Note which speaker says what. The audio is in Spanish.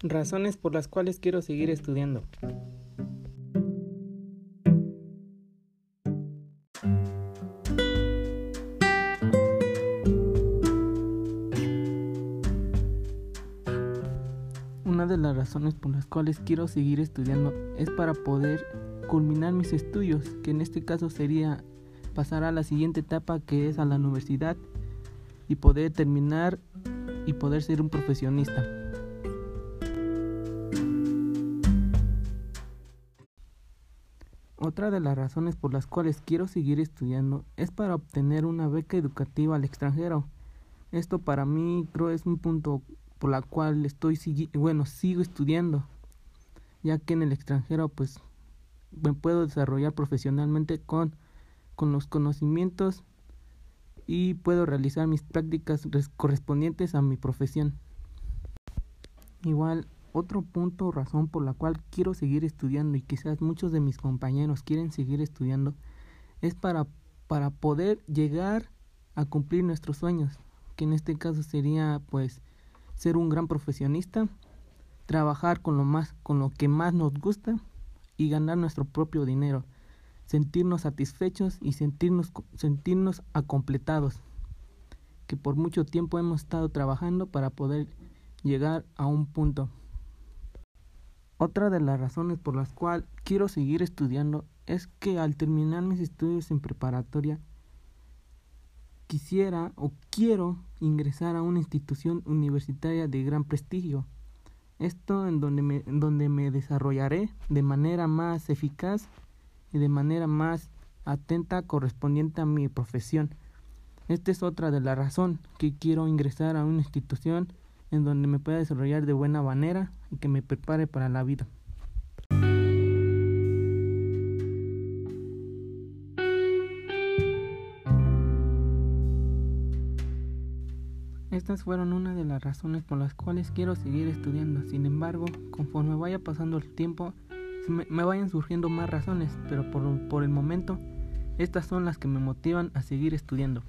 Speaker 1: Razones por las cuales quiero seguir estudiando. Una de las razones por las cuales quiero seguir estudiando es para poder culminar mis estudios, que en este caso sería pasar a la siguiente etapa que es a la universidad y poder terminar y poder ser un profesionista. Otra de las razones por las cuales quiero seguir estudiando es para obtener una beca educativa al extranjero. Esto para mí creo es un punto por la cual estoy bueno, sigo estudiando, ya que en el extranjero pues me puedo desarrollar profesionalmente con con los conocimientos y puedo realizar mis prácticas correspondientes a mi profesión. Igual, otro punto o razón por la cual quiero seguir estudiando y quizás muchos de mis compañeros quieren seguir estudiando es para, para poder llegar a cumplir nuestros sueños, que en este caso sería pues ser un gran profesionista, trabajar con lo más con lo que más nos gusta y ganar nuestro propio dinero sentirnos satisfechos y sentirnos, sentirnos acompletados, que por mucho tiempo hemos estado trabajando para poder llegar a un punto. Otra de las razones por las cuales quiero seguir estudiando es que al terminar mis estudios en preparatoria quisiera o quiero ingresar a una institución universitaria de gran prestigio. Esto en donde me, donde me desarrollaré de manera más eficaz y de manera más atenta correspondiente a mi profesión. Esta es otra de la razón que quiero ingresar a una institución en donde me pueda desarrollar de buena manera y que me prepare para la vida. Estas fueron una de las razones por las cuales quiero seguir estudiando. Sin embargo, conforme vaya pasando el tiempo, me, vayan surgiendo más razones, pero por, por el momento estas son las que me motivan a seguir estudiando.